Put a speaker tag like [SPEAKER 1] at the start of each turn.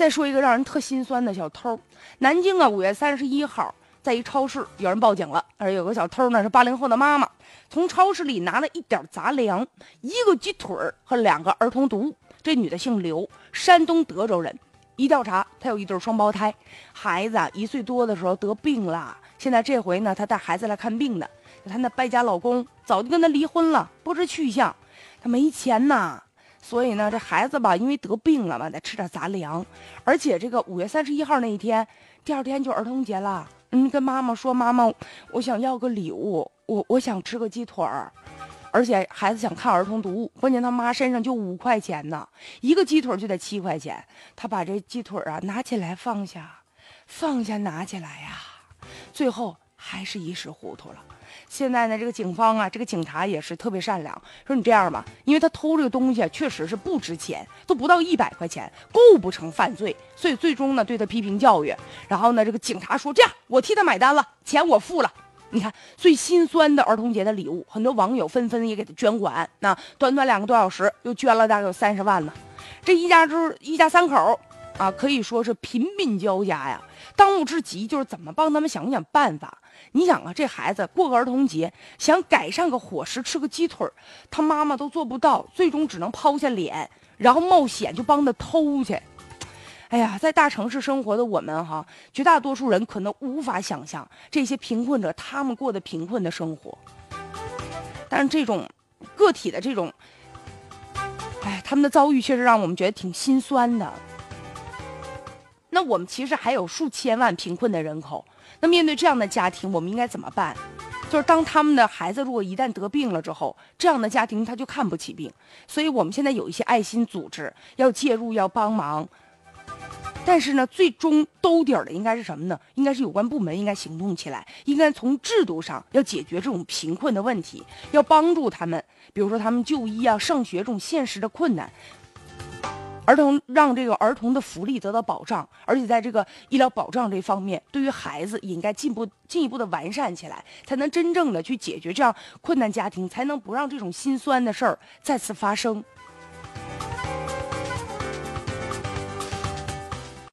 [SPEAKER 1] 再说一个让人特心酸的小偷，南京啊，五月三十一号，在一超市有人报警了，而有个小偷呢是八零后的妈妈，从超市里拿了一点杂粮，一个鸡腿和两个儿童读物。这女的姓刘，山东德州人。一调查，她有一对双胞胎，孩子一岁多的时候得病了，现在这回呢，她带孩子来看病的。她那败家老公早就跟她离婚了，不知去向。她没钱呐。所以呢，这孩子吧，因为得病了嘛，得吃点杂粮。而且这个五月三十一号那一天，第二天就儿童节了。嗯，跟妈妈说，妈妈，我想要个礼物，我我想吃个鸡腿儿。而且孩子想看儿童读物，关键他妈身上就五块钱呢，一个鸡腿就得七块钱。他把这鸡腿啊拿起来放下，放下拿起来呀，最后还是一时糊涂了。现在呢，这个警方啊，这个警察也是特别善良，说你这样吧，因为他偷这个东西确实是不值钱，都不到一百块钱，构不成犯罪，所以最终呢对他批评教育。然后呢，这个警察说这样，我替他买单了，钱我付了。你看最心酸的儿童节的礼物，很多网友纷纷也给他捐款，那短短两个多小时又捐了大概有三十万呢。这一家之一家三口啊，可以说是贫病交加呀。当务之急就是怎么帮他们想想办法。你想啊，这孩子过个儿童节，想改善个伙食，吃个鸡腿他妈妈都做不到，最终只能抛下脸，然后冒险就帮他偷去。哎呀，在大城市生活的我们哈，绝大多数人可能无法想象这些贫困者他们过的贫困的生活。但是这种个体的这种，哎，他们的遭遇确实让我们觉得挺心酸的。那我们其实还有数千万贫困的人口。那面对这样的家庭，我们应该怎么办？就是当他们的孩子如果一旦得病了之后，这样的家庭他就看不起病。所以我们现在有一些爱心组织要介入，要帮忙。但是呢，最终兜底儿的应该是什么呢？应该是有关部门应该行动起来，应该从制度上要解决这种贫困的问题，要帮助他们，比如说他们就医啊、上学这种现实的困难。儿童让这个儿童的福利得到保障，而且在这个医疗保障这方面，对于孩子也应该进步进一步的完善起来，才能真正的去解决这样困难家庭，才能不让这种心酸的事儿再次发生。